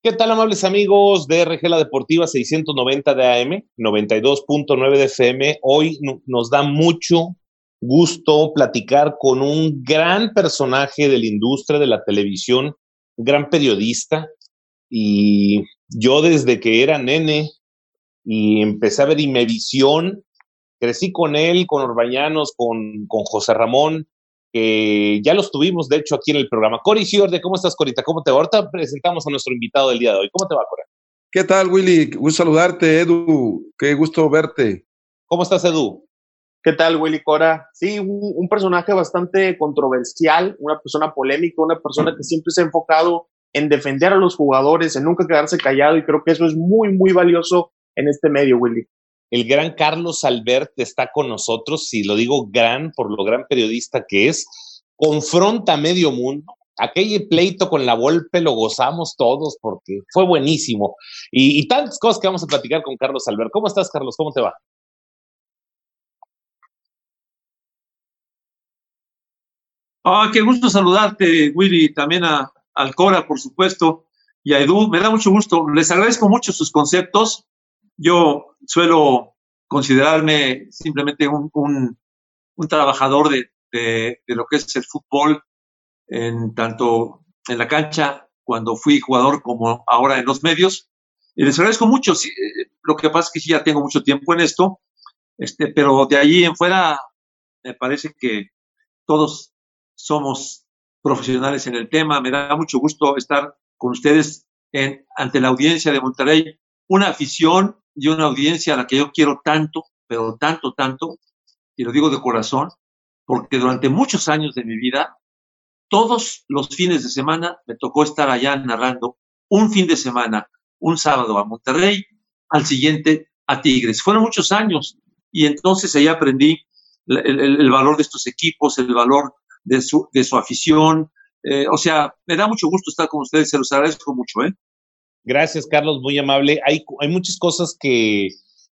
¿Qué tal, amables amigos de RG La Deportiva 690 de AM, 92.9 de FM? Hoy nos da mucho gusto platicar con un gran personaje de la industria de la televisión, gran periodista. Y yo desde que era nene y empecé a ver Imevisión, crecí con él, con Orbañanos, con, con José Ramón, que ya los tuvimos, de hecho, aquí en el programa. Cori Ciorde, ¿cómo estás, Corita? ¿Cómo te va? Ahorita presentamos a nuestro invitado del día de hoy. ¿Cómo te va, Cora? ¿Qué tal, Willy? Gusto saludarte, Edu. Qué gusto verte. ¿Cómo estás, Edu? ¿Qué tal, Willy Cora? Sí, un, personaje bastante controversial, una persona polémica, una persona que siempre se ha enfocado en defender a los jugadores, en nunca quedarse callado, y creo que eso es muy, muy valioso en este medio, Willy. El gran Carlos Albert está con nosotros, si lo digo gran por lo gran periodista que es, confronta medio mundo. Aquel pleito con la Volpe lo gozamos todos porque fue buenísimo. Y, tantas cosas que vamos a platicar con Carlos Albert. ¿Cómo estás, Carlos? ¿Cómo te va? Ah, qué gusto saludarte, Willy, también a Alcora, por supuesto, y a Edu. Me da mucho gusto. Les agradezco mucho sus conceptos yo suelo considerarme simplemente un, un, trabajador de, de, lo que es el fútbol, en tanto en la cancha, cuando fui jugador, como ahora en los medios. Y les agradezco mucho. Eh, lo que pasa es que sí ya tengo mucho tiempo en esto, este, pero de allí en fuera me parece que todos somos profesionales en el tema. Me da mucho gusto estar con ustedes en, ante la audiencia de Monterrey. Una afición y una audiencia a la que yo quiero tanto, pero tanto, tanto, y lo digo de corazón, porque durante muchos años de mi vida, todos los fines de semana me tocó estar allá narrando un fin de semana, un sábado a Monterrey, al siguiente a Tigres. Fueron muchos años y entonces ahí aprendí el, valor de estos equipos, el valor de su, de su afición. Eh, o sea, me da mucho gusto estar con ustedes, se los agradezco mucho. ¿eh? Gracias, Carlos, muy amable. Hay, hay muchas cosas que,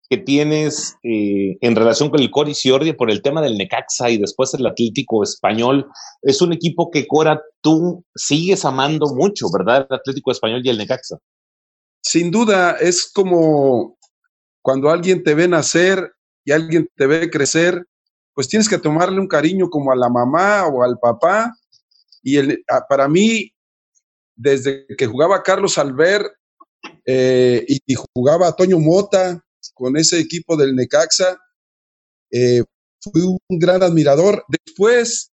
que tienes eh, en relación con el Cori Ciordia por el tema del Necaxa y después el Atlético Español. Es un equipo que, Cora, tú sigues amando mucho, ¿verdad? El Atlético Español y el Necaxa. Sin duda, es como cuando alguien te ve nacer y alguien te ve crecer, pues tienes que tomarle un cariño como a la mamá o al papá. Y el, para mí, desde que jugaba Carlos Albert eh, y, jugaba Toño Mota con ese equipo del Necaxa. Eh, fui un gran admirador. Después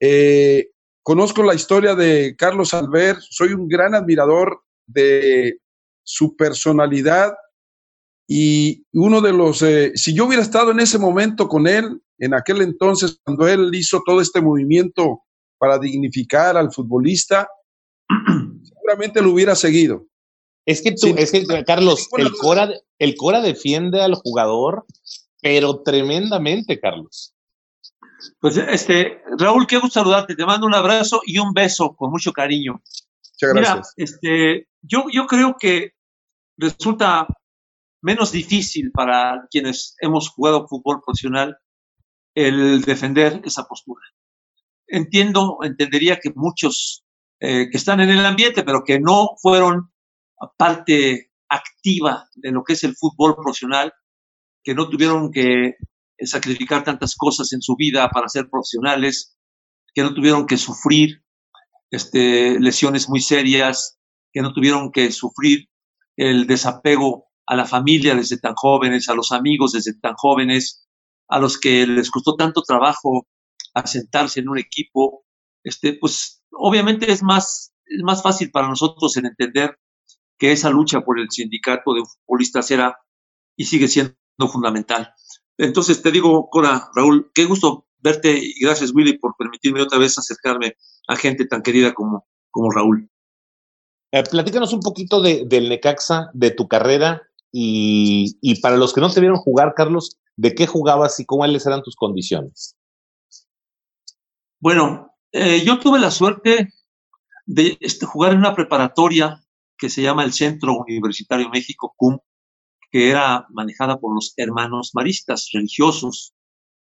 eh, conozco la historia de Carlos Albert, soy un gran admirador de su personalidad y uno de los, si yo hubiera estado en ese momento con él, en aquel entonces, cuando él hizo todo este movimiento para dignificar al futbolista, seguramente lo hubiera seguido. Es que tú, es que, Carlos, el Cora, el Cora defiende al jugador, pero tremendamente, Carlos. Pues este, Raúl, qué gusto saludarte. Te mando un abrazo y un beso con mucho cariño. Muchas gracias. Mira, este, yo, yo creo que resulta menos difícil para quienes hemos jugado fútbol profesional el defender esa postura. Entiendo, entendería que muchos eh, que están en el ambiente, pero que no fueron parte activa de lo que es el fútbol profesional, que no tuvieron que sacrificar tantas cosas en su vida para ser profesionales, que no tuvieron que sufrir este, lesiones muy serias, que no tuvieron que sufrir el desapego a la familia desde tan jóvenes, a los amigos desde tan jóvenes, a los que les costó tanto trabajo asentarse en un equipo, este, pues obviamente es más, es más fácil para nosotros en entender que esa lucha por el sindicato de futbolistas era y sigue siendo fundamental. Entonces te digo, Cora, Raúl, qué gusto verte y gracias Willy por permitirme otra vez acercarme a gente tan querida como, como Raúl. Eh, platícanos un poquito de, del Necaxa, de tu carrera y, y, para los que no te vieron jugar, Carlos, ¿de qué jugabas y cuáles eran tus condiciones? Bueno, eh, yo tuve la suerte de este, jugar en una preparatoria que se llama el Centro Universitario México, CUM, que era manejada por los hermanos maristas religiosos,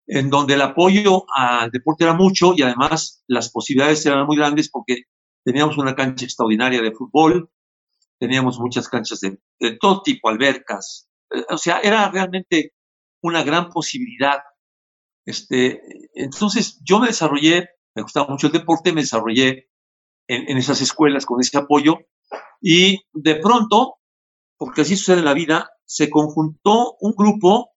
en donde el apoyo al deporte era mucho y además las posibilidades eran muy grandes porque teníamos una cancha extraordinaria de fútbol, teníamos muchas canchas de, de todo tipo, albercas. Eh, o sea, era realmente una gran posibilidad. Este, entonces, yo me desarrollé, me gustaba mucho el deporte, me desarrollé en, en esas escuelas con ese apoyo y de pronto, porque así sucede en la vida, se conjuntó un grupo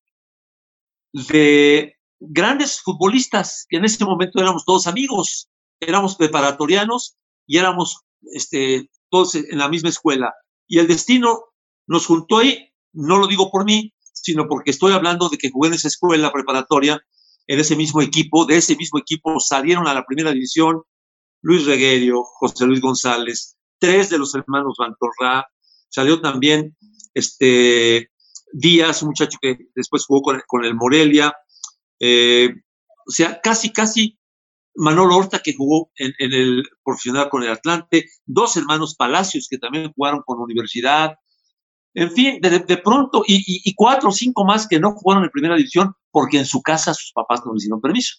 de grandes futbolistas que en ese momento éramos todos amigos, éramos preparatorianos y éramos este, todos en la misma escuela. Y el destino nos juntó ahí, no lo digo por mí, sino porque estoy hablando de que jugué en esa escuela preparatoria, en ese mismo equipo, de ese mismo equipo salieron a la primera división Luis Reguerio, José Luis González, tres de los hermanos Bantorra, salió también este Díaz, un muchacho que después jugó con, el Morelia, eh, o sea, casi, casi Manolo Horta, que jugó en, el profesional con el Atlante, dos hermanos Palacios, que también jugaron con universidad, en fin, de, pronto, y, cuatro o cinco más que no jugaron en primera división porque en su casa sus papás no les dieron permiso.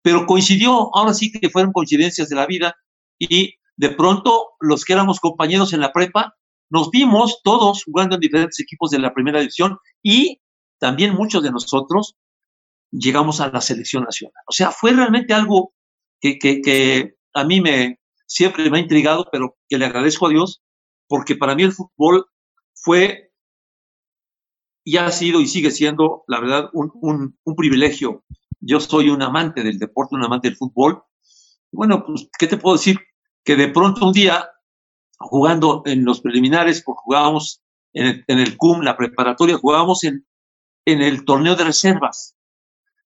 Pero coincidió, ahora sí que fueron coincidencias de la vida, y de pronto los que éramos compañeros en la prepa, nos vimos todos jugando en diferentes equipos de la primera división y también muchos de nosotros llegamos a la selección nacional. O sea, fue realmente algo que, que, a mí me siempre me ha intrigado, pero que le agradezco a Dios, porque para mí el fútbol fue y ha sido y sigue siendo, la verdad, un, un, un privilegio. Yo soy un amante del deporte, un amante del fútbol. Bueno, pues, ¿qué te puedo decir? Que de pronto un día, jugando en los preliminares, porque jugábamos en el, el CUM, la preparatoria, jugábamos en, en el torneo de reservas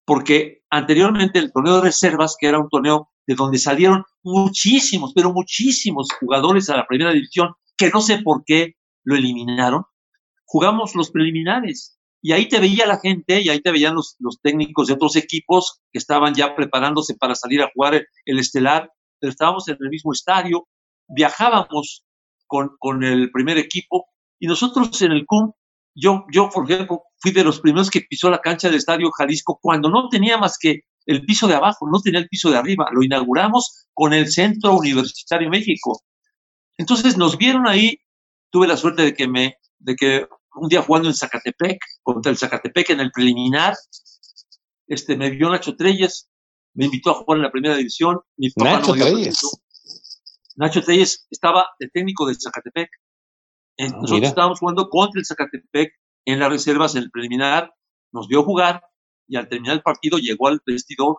porque anteriormente el torneo de reservas, que era un torneo de donde salieron muchísimos, pero muchísimos jugadores a la primera división, que no sé por qué lo eliminaron, jugamos los preliminares. Y ahí te veía la gente y ahí te veían los, los técnicos de otros equipos que estaban ya preparándose para salir a jugar el, estelar, estábamos en el mismo estadio, viajábamos con, con el primer equipo y nosotros en el CUM yo, yo, por ejemplo, fui de los primeros que pisó la cancha del Estadio Jalisco cuando no tenía más que el piso de abajo, no tenía el piso de arriba. Lo inauguramos con el Centro Universitario México. Entonces nos vieron ahí. Tuve la suerte de que me, de que un día jugando en Zacatepec, contra el Zacatepec en el preliminar, este, me vio Nacho Treyes, me invitó a jugar en la primera división. Mi papá Nacho no Treyes. Nacho Treyes estaba de técnico de Zacatepec. Ah, nosotros estábamos jugando contra el Zacatepec en las reservas en el preliminar, nos vio jugar y al terminar el partido llegó al vestidor,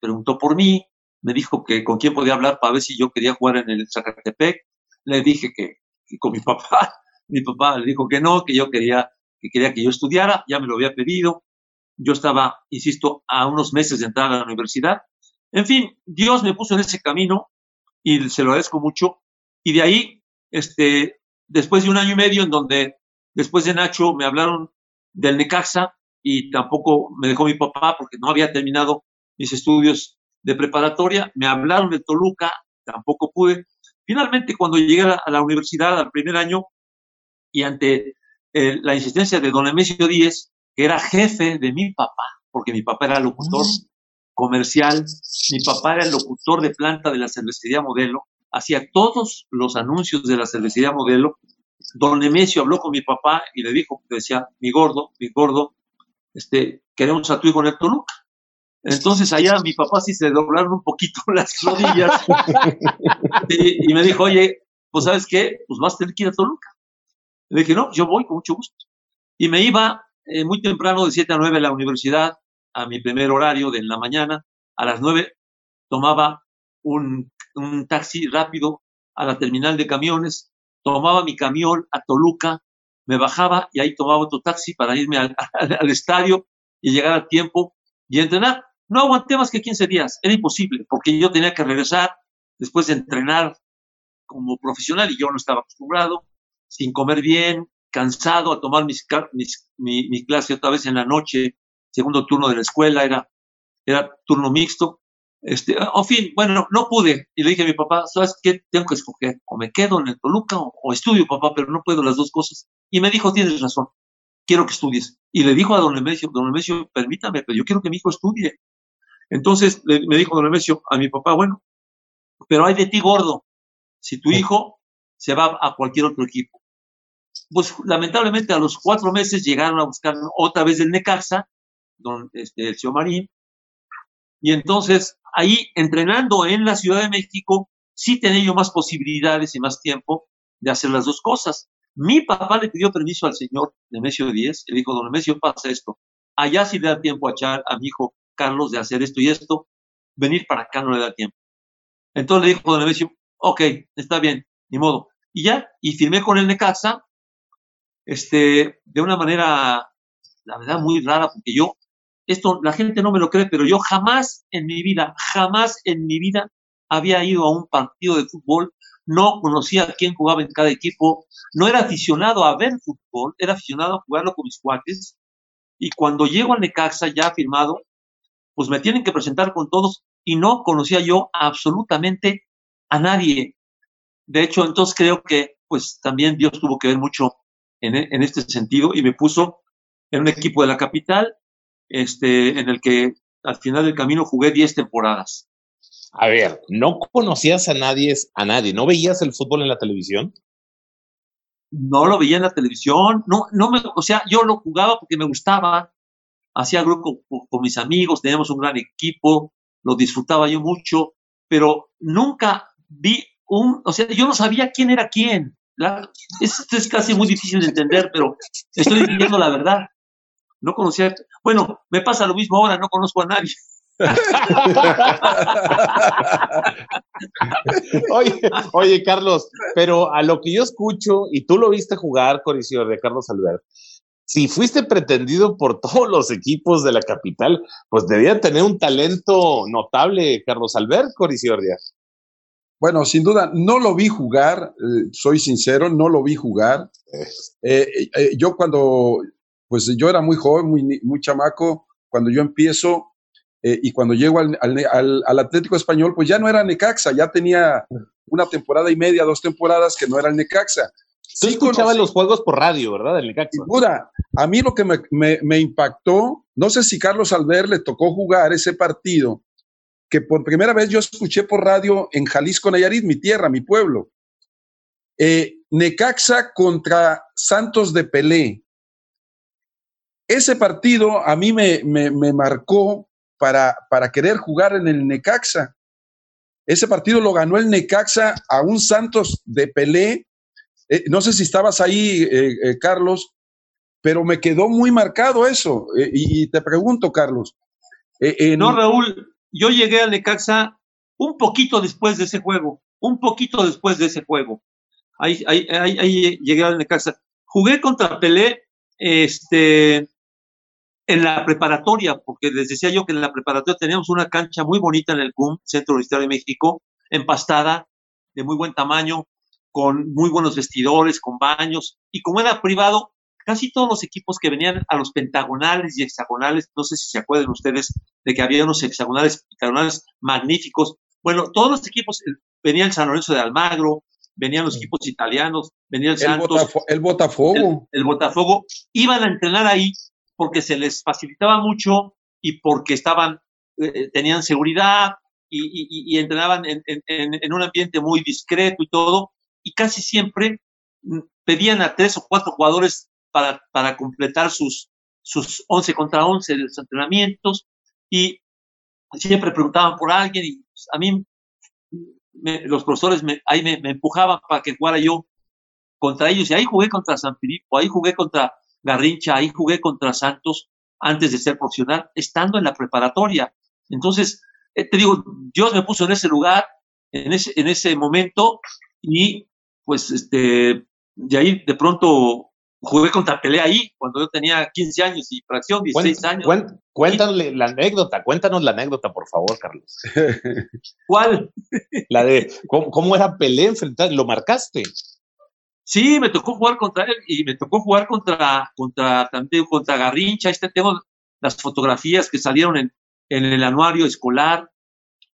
preguntó por mí, me dijo que con quién podía hablar para ver si yo quería jugar en el Zacatepec. Le dije que, con mi papá, mi papá le dijo que no, que yo quería que quería que yo estudiara, ya me lo había pedido. Yo estaba, insisto, a unos meses de entrar a la universidad. En fin, Dios me puso en ese camino y se lo agradezco mucho. Y de ahí, este, después de un año y medio en donde después de Nacho me hablaron del Necaxa y tampoco me dejó mi papá porque no había terminado mis estudios de preparatoria, me hablaron de Toluca, tampoco pude. Finalmente, cuando llegué a la universidad al primer año y ante eh, la insistencia de don Emesio Díez, que era jefe de mi papá, porque mi papá era locutor mm. comercial, mi papá era el locutor de planta de la cervecería Modelo, hacía todos los anuncios de la cervecería modelo. Don Nemesio habló con mi papá y le dijo, decía, mi gordo, mi gordo, este, queremos a tu hijo en el Toluca. Entonces allá mi papá sí se doblaron un poquito las rodillas y, me dijo, oye, pues sabes qué, pues vas a tener que ir a Toluca. Le dije, no, yo voy con mucho gusto. Y me iba eh, muy temprano de 7 a 9 a la universidad, a mi primer horario de la mañana. A las 9 tomaba un taxi rápido a la terminal de camiones, tomaba mi camión a Toluca, me bajaba y ahí tomaba otro taxi para irme al, estadio y llegar a tiempo y entrenar. No aguanté más que 15 días, era imposible, porque yo tenía que regresar después de entrenar como profesional y yo no estaba acostumbrado, sin comer bien, cansado, a tomar mis, mi, mi, clase otra vez en la noche, segundo turno de la escuela, era, era turno mixto, este, en fin, bueno, no pude. Y le dije a mi papá, ¿sabes qué? Tengo que escoger. O me quedo en el Toluca o, estudio, papá, pero no puedo las dos cosas. Y me dijo, tienes razón, quiero que estudies. Y le dijo a don Nemesio, don Nemesio, permítame, pero yo quiero que mi hijo estudie. Entonces le, me dijo don Nemesio a mi papá, bueno, pero hay de ti gordo. Si tu hijo se va a cualquier otro equipo, pues lamentablemente a los cuatro meses llegaron a buscar otra vez el Necaxa, don, este, el señor Marín, y entonces ahí entrenando en la Ciudad de México, sí tenía yo más posibilidades y más tiempo de hacer las dos cosas. Mi papá le pidió permiso al señor Nemesio Díez, le dijo, don Nemesio, pasa esto. Allá sí le da tiempo a echar a mi hijo Carlos de hacer esto y esto, venir para acá no le da tiempo. Entonces le dijo don Nemesio, ok, está bien, ni modo. Y ya, y firmé con el Necaxa, este, de una manera, la verdad, muy rara, porque yo, esto la gente no me lo cree, pero yo jamás en mi vida, jamás en mi vida había ido a un partido de fútbol, no conocía quién jugaba en cada equipo, no era aficionado a ver fútbol, era aficionado a jugarlo con mis cuates. Y cuando llego al Necaxa ya firmado, pues me tienen que presentar con todos y no conocía yo absolutamente a nadie. De hecho, entonces creo que pues también Dios tuvo que ver mucho en, en este sentido y me puso en un equipo de la capital, este, en el que al final del camino jugué 10 temporadas. A ver, ¿no conocías a nadie, a nadie? ¿No veías el fútbol en la televisión? No lo veía en la televisión, no, no me, o sea, yo lo jugaba porque me gustaba, hacía grupo con, con mis amigos, teníamos un gran equipo, lo disfrutaba yo mucho, pero nunca vi un, o sea, yo no sabía quién era quién. Esto es casi muy difícil de entender, pero estoy diciendo la verdad. No conocía, bueno, me pasa lo mismo ahora, no conozco a nadie. oye, oye, Carlos, pero a lo que yo escucho, y tú lo viste jugar, Coricior, de Carlos Albert, si fuiste pretendido por todos los equipos de la capital, pues debía tener un talento notable, Carlos Albert Coriciordia. Bueno, sin duda, no lo vi jugar, eh, soy sincero, no lo vi jugar. Eh, eh, yo cuando, pues yo era muy joven, muy, muy chamaco, cuando yo empiezo y cuando llego al, al, al, Atlético Español, pues ya no era Necaxa, ya tenía una temporada y media, dos temporadas que no era el Necaxa. Tú sí escuchabas los juegos por radio, ¿verdad? Del Necaxa. Sin duda, a mí lo que me, me, me impactó, no sé si Carlos Albert le tocó jugar ese partido, que por primera vez yo escuché por radio en Jalisco, Nayarit, mi tierra, mi pueblo. Eh, Necaxa contra Santos de Pelé. Ese partido a mí me, me, marcó para, para, querer jugar en el Necaxa. Ese partido lo ganó el Necaxa a un Santos de Pelé. Eh, no sé si estabas ahí, eh, Carlos, pero me quedó muy marcado eso. Y, y, te pregunto, Carlos. no, Raúl, yo llegué al Necaxa un poquito después de ese juego, un poquito después de ese juego. Ahí, ahí, ahí, llegué al Necaxa. Jugué contra Pelé este, en la preparatoria, porque les decía yo que en la preparatoria teníamos una cancha muy bonita en el CUM, Centro Universitario de México, empastada, de muy buen tamaño, con muy buenos vestidores, con baños, y como era privado, casi todos los equipos que venían a los pentagonales y hexagonales, no sé si se acuerdan ustedes de que había unos hexagonales, pentagonales magníficos. Bueno, todos los equipos, venía el San Lorenzo de Almagro, venían los equipos italianos, venía el, Santos. el Botafogo. El, Botafogo. Iban a entrenar ahí porque se les facilitaba mucho y porque estaban, eh, tenían seguridad y, entrenaban en, en un ambiente muy discreto y todo. Y casi siempre mm, pedían a tres o cuatro jugadores para, para completar sus, sus 11 contra 11 de los entrenamientos y siempre preguntaban por alguien y pues, a mí los profesores me, ahí me, empujaban para que jugara yo contra ellos y ahí jugué contra San Filipo, ahí jugué contra Garrincha, ahí jugué contra Santos antes de ser profesional, estando en la preparatoria. Entonces, eh, te digo, Dios me puso en ese lugar, en ese, en ese momento y pues este, de ahí de pronto jugué contra Pelé ahí cuando yo tenía 15 años y fracción 16 años. cuéntanos la anécdota, cuéntanos la anécdota, por favor, Carlos. ¿Cuál? La de cómo, era Pelé enfrentar, lo marcaste. Sí, me tocó jugar contra él y me tocó jugar contra, contra, también contra Garrincha. Este tengo las fotografías que salieron en, en el anuario escolar.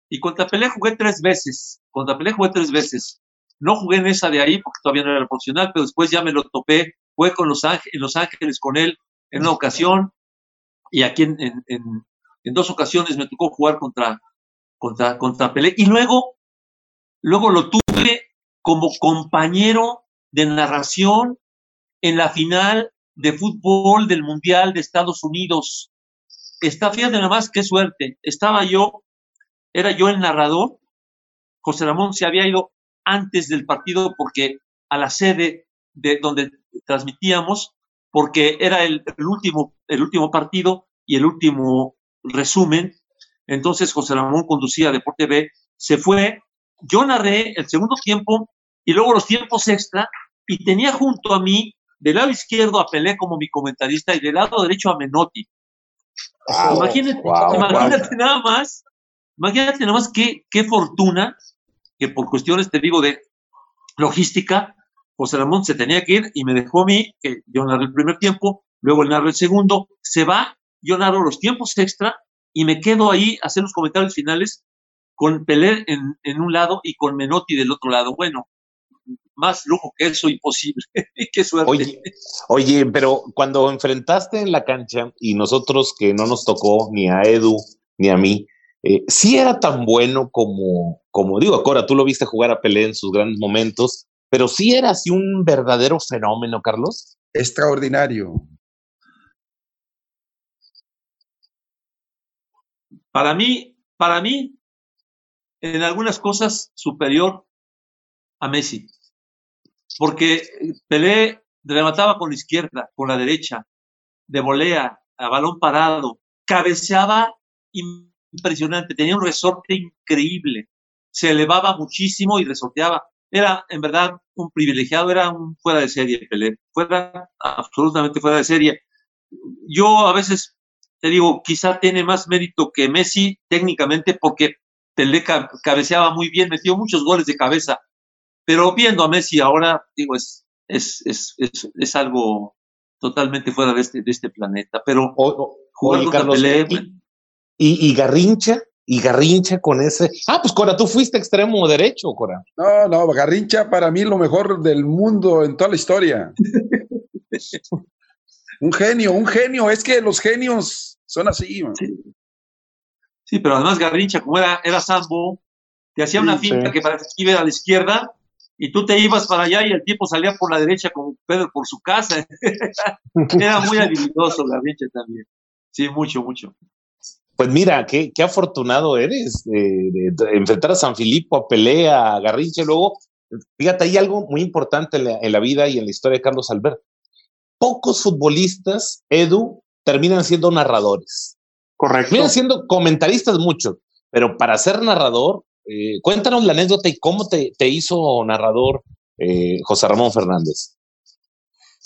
Y contra Pelé jugué tres veces. Contra Pelé jugué tres veces. No jugué en esa de ahí porque todavía no era profesional, pero después ya me lo topé fue con los ángeles, en Los Ángeles con él en una ocasión y aquí en, en, dos ocasiones me tocó jugar contra, contra, contra Pelé. Y luego, luego lo tuve como compañero de narración en la final de fútbol del Mundial de Estados Unidos. Está, fíjate nada más, qué suerte. Estaba yo, era yo el narrador. José Ramón se había ido antes del partido porque a la sede de donde transmitíamos, porque era el, último, el último partido y el último resumen. Entonces José Ramón conducía Deporte B, se fue. Yo narré el segundo tiempo y luego los tiempos extra y tenía junto a mí del lado izquierdo a Pelé como mi comentarista y del lado derecho a Menotti. imagínate, imagínate nada más, imagínate nada más qué, qué fortuna que por cuestiones, te digo, de logística, José Ramón se tenía que ir y me dejó a mí, que yo narré el primer tiempo, luego él narra el segundo, se va, yo narro los tiempos extra y me quedo ahí a hacer los comentarios finales con Pelé en, en un lado y con Menotti del otro lado. Bueno, más lujo que eso, imposible. Qué suerte. Oye, oye, pero cuando enfrentaste en la cancha y nosotros que no nos tocó ni a Edu ni a mí, eh, sí era tan bueno como, como digo, Cora, tú lo viste jugar a Pelé en sus grandes momentos, pero sí era así un verdadero fenómeno, Carlos. Extraordinario. Para mí, para mí, en algunas cosas superior a Messi porque Pelé remataba con la izquierda, con la derecha, de volea, a balón parado, cabeceaba impresionante, tenía un resorte increíble, se elevaba muchísimo y resorteaba. Era, en verdad, un privilegiado, era un fuera de serie Pelé, fuera, absolutamente fuera de serie. Yo a veces te digo, quizá tiene más mérito que Messi técnicamente porque Pelé cabeceaba muy bien, metió muchos goles de cabeza, pero viendo a Messi ahora, digo, es, es, es, es, algo totalmente fuera de este, de este planeta. Pero o, y, y, Garrincha, y Garrincha con ese. Ah, pues Cora, tú fuiste extremo derecho, Cora. No, no, Garrincha para mí lo mejor del mundo en toda la historia. un genio, un genio. Es que los genios son así. Sí. pero además Garrincha, como era, era Sambo, te hacía una finta que para que iba a la izquierda y tú te ibas para allá y el tipo salía por la derecha como Pedro por su casa. Era muy habilidoso Garrincha también. Sí, mucho, mucho. Pues mira, qué, qué afortunado eres de, enfrentar a San Filipo, a Pelea, a Garrincha. Luego, fíjate, hay algo muy importante en la, vida y en la historia de Carlos Alberto. Pocos futbolistas, Edu, terminan siendo narradores. Correcto. Terminan siendo comentaristas muchos, pero para ser narrador eh, cuéntanos la anécdota y cómo te, hizo narrador eh, José Ramón Fernández.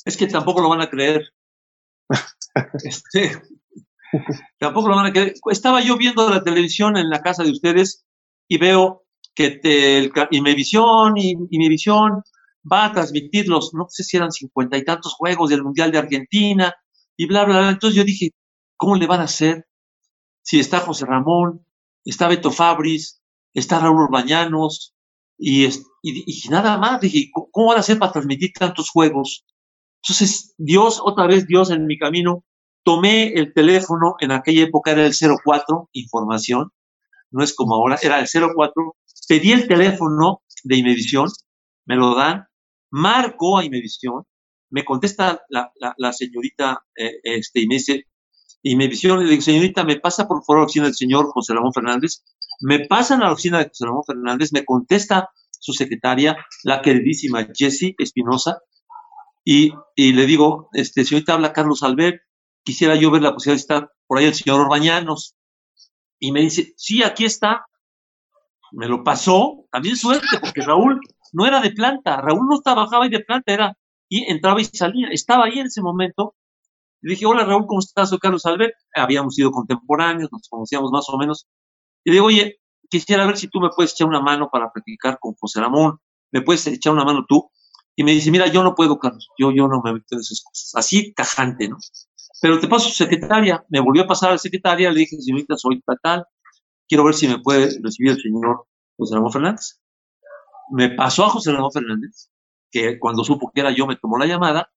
Es que tampoco lo van a creer. Este, tampoco lo van a creer. Estaba yo viendo la televisión en la casa de ustedes y veo que te, y mi visión y, visión va a transmitir los, no sé si eran cincuenta y tantos juegos del Mundial de Argentina y bla, bla, bla. Entonces yo dije, ¿cómo le van a hacer si está José Ramón, está Beto Fabris, está Raúl Bañanos y, y, nada más. Dije, ¿cómo van a hacer para transmitir tantos juegos? Entonces, Dios, otra vez Dios en mi camino, tomé el teléfono, en aquella época era el 04, información, no es como ahora, era el 04, pedí el teléfono de Imevisión, me lo dan, marco a Imevisión, me contesta la, señorita eh, este, y me dice, le digo, señorita, me pasa por favor la del señor José Ramón Fernández, me pasan a la oficina de José Ramón Fernández, me contesta su secretaria, la queridísima Jessie Espinosa, y, le digo, este, señorita habla Carlos Albert, quisiera yo ver la posibilidad de estar por ahí el señor Orbañanos. Y me dice, sí, aquí está. Me lo pasó, también suerte, porque Raúl no era de planta, Raúl no trabajaba ahí de planta, era, y entraba y salía, estaba ahí en ese momento. Le dije, hola Raúl, ¿cómo estás? Soy Carlos Albert. Habíamos sido contemporáneos, nos conocíamos más o menos. Y digo, oye, quisiera ver si tú me puedes echar una mano para practicar con José Ramón, me puedes echar una mano tú. Y me dice, mira, yo no puedo, Carlos, yo, yo no me meto en esas cosas. Así, tajante, ¿no? Pero te paso su secretaria, me volvió a pasar a la secretaria, le dije, señorita, soy tal, quiero ver si me puede recibir el señor José Ramón Fernández. Me pasó a José Ramón Fernández, que cuando supo que era yo me tomó la llamada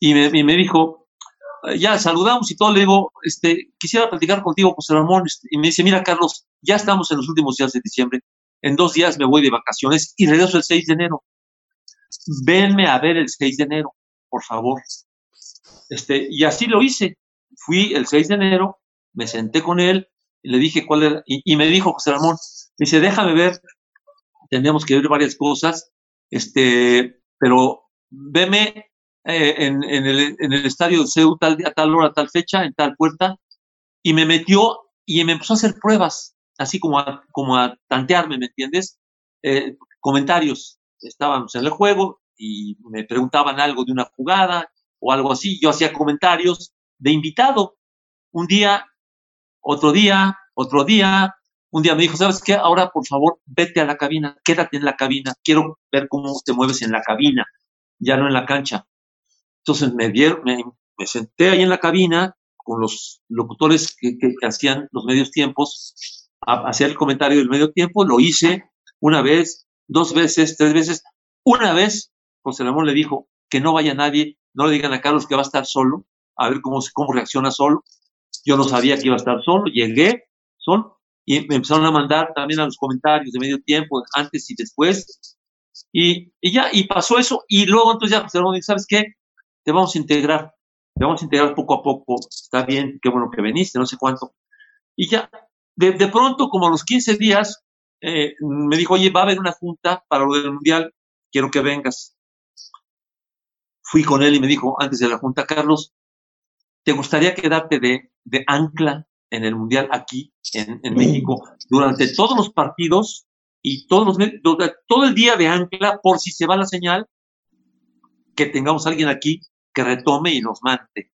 y me, dijo, ya saludamos y todo, le digo, este, quisiera platicar contigo, José Ramón, este, y me dice, mira, Carlos, ya estamos en los últimos días de diciembre, en dos días me voy de vacaciones y regreso el 6 de enero. Venme a ver el 6 de enero. por favor. Este, y así lo hice. Fui el 6 de enero, me senté con él, y le dije cuál era, y, me dijo José Ramón, me dice, déjame ver, tendríamos que ver varias cosas, este, pero veme eh, en, el, en, el, estadio de CEU tal, a tal hora, tal fecha, en tal puerta, y me metió y me empezó a hacer pruebas, así como a, como a tantearme, ¿me entiendes? Eh, comentarios, estábamos en el juego y me preguntaban algo de una jugada o algo así, yo hacía comentarios de invitado. Un día, otro día, otro día, un día me dijo, ¿sabes qué? Ahora, por favor, vete a la cabina, quédate en la cabina, quiero ver cómo te mueves en la cabina, ya no en la cancha. Entonces me, dieron, me, senté ahí en la cabina con los locutores que, hacían los medios tiempos, a, hacer el comentario del medio tiempo, lo hice una vez, dos veces, tres veces. Una vez, José Ramón le dijo que no vaya nadie, no le digan a Carlos que va a estar solo, a ver cómo, cómo reacciona solo. Yo no sabía que iba a estar solo, llegué solo y me empezaron a mandar también a los comentarios de medio tiempo, antes y después. Y, y ya, y pasó eso. Y luego entonces ya dice, ¿sabes qué? Te vamos a integrar, te vamos a integrar poco a poco. Está bien, qué bueno que viniste, no sé cuánto. Y ya, de, de pronto, como a los 15 días, eh, me dijo, oye, va a haber una junta para lo del Mundial, quiero que vengas. Fui con él y me dijo, antes de la junta, Carlos, ¿te gustaría quedarte de, de ancla en el Mundial aquí en, en México durante todos los partidos y todos los, todo el día de ancla por si se va la señal, que tengamos a alguien aquí que retome y nos mande?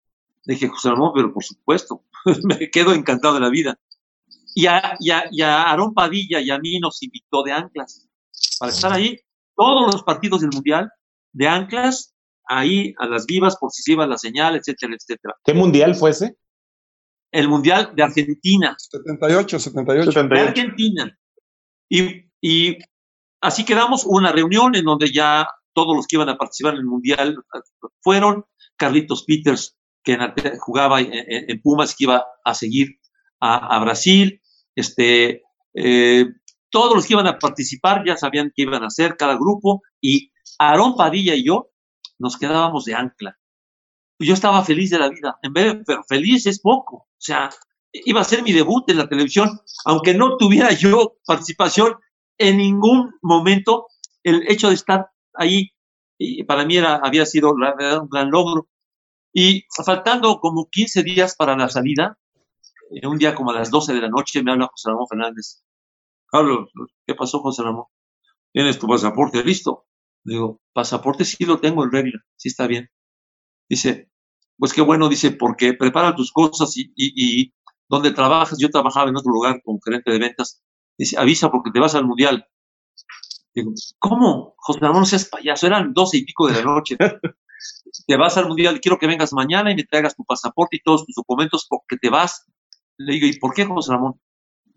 Le dije, José Ramón, pero por supuesto, me quedo encantado de la vida. Y a, y, Aarón Padilla y a mí nos invitó de anclas para estar ahí todos los partidos del Mundial de anclas, ahí a las vivas por si se iba la señal, etcétera, etcétera. ¿Qué Mundial fue ese? El Mundial de Argentina. 78, 78. De Argentina. Y, y así quedamos, una reunión en donde ya todos los que iban a participar en el Mundial fueron. Carlitos Peters, que jugaba en, en Pumas, que iba a seguir a, Brasil, este, eh, todos los que iban a participar ya sabían qué iban a hacer cada grupo y Aarón Padilla y yo nos quedábamos de ancla. Yo estaba feliz de la vida, en vez de, pero feliz es poco, o sea, iba a ser mi debut en la televisión, aunque no tuviera yo participación en ningún momento, el hecho de estar ahí para mí era, había sido un gran logro. Y faltando como 15 días para la salida, un día como a las 12 de la noche me habla José Ramón Fernández. Carlos, ¿qué pasó, José Ramón? ¿Tienes tu pasaporte listo? Le digo, pasaporte sí lo tengo en regla, sí está bien. Dice, pues qué bueno, dice, porque prepara tus cosas y, y, donde trabajas, yo trabajaba en otro lugar como gerente de ventas, dice, avisa porque te vas al mundial. Digo, ¿cómo? José Ramón, no seas payaso, eran doce y pico de la noche. te vas al mundial, quiero que vengas mañana y me traigas tu pasaporte y todos tus documentos porque te vas le digo, ¿y por qué, José Ramón?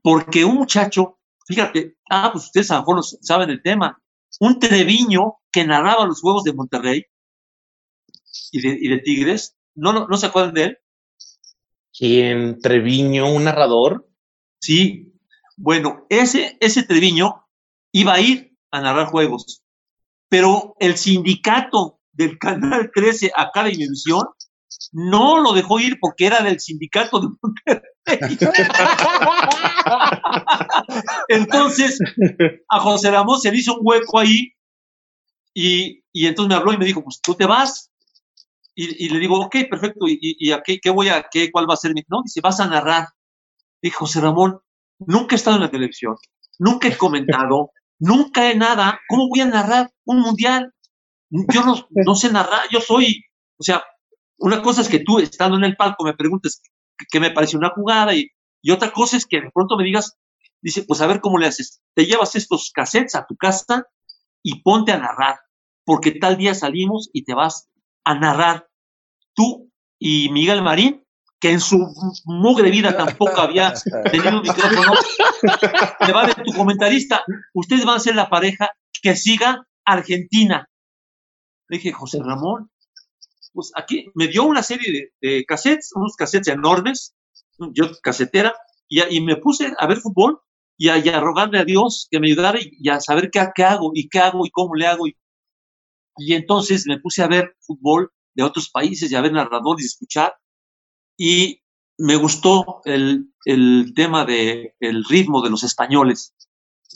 Porque un muchacho, fíjate, ah, pues ustedes a lo mejor saben el tema, un Treviño que narraba los Juegos de Monterrey y de, Tigres, ¿no, ¿no, se acuerdan de él? ¿Quién? ¿Treviño, un narrador? Sí. Bueno, ese, ese Treviño iba a ir a narrar juegos, pero el sindicato del Canal 13 acá de Univisión no lo dejó ir porque era del sindicato de Monterrey. entonces, a José Ramón se le hizo un hueco ahí y, entonces me habló y me dijo, pues tú te vas. Y, le digo, ok, perfecto, ¿y, a qué, voy a, qué, cuál va a ser mi...? No, dice, vas a narrar. Dijo, José Ramón, nunca he estado en la televisión, nunca he comentado, nunca he nada. ¿Cómo voy a narrar un mundial? Yo no, no sé narrar, yo soy, o sea, una cosa es que tú, estando en el palco, me preguntes qué me parece una jugada y, otra cosa es que de pronto me digas, dice, pues a ver cómo le haces. Te llevas estos cassettes a tu casa y ponte a narrar, porque tal día salimos y te vas a narrar. Tú y Miguel Marín, que en su mugre vida tampoco había tenido un micrófono, te va de tu comentarista. Ustedes van a ser la pareja que siga Argentina. Le dije, José Ramón, pues aquí me dio una serie de, cassettes, unos cassettes enormes, yo casetera, y, me puse a ver fútbol y a, rogarle a Dios que me ayudara y, a saber qué, qué, hago y qué hago y cómo le hago. Y, y entonces me puse a ver fútbol de otros países y a ver narradores y escuchar. Y me gustó el, el tema del el ritmo de los españoles.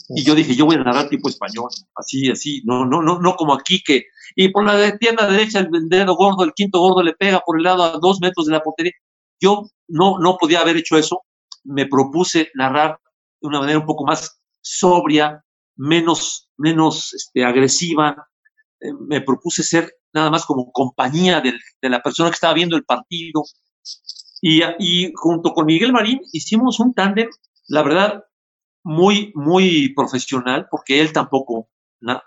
Y yo dije, yo voy a narrar tipo español, así, así, no, no, no, no como aquí que, y por la pierna derecha el dedo gordo, el quinto gordo le pega por el lado a dos metros de la portería. Yo no, no podía haber hecho eso. Me propuse narrar de una manera un poco más sobria, menos, menos este, agresiva. Eh, me propuse ser nada más como compañía de, la persona que estaba viendo el partido. Y, y junto con Miguel Marín hicimos un tándem, la verdad, muy, muy profesional, porque él tampoco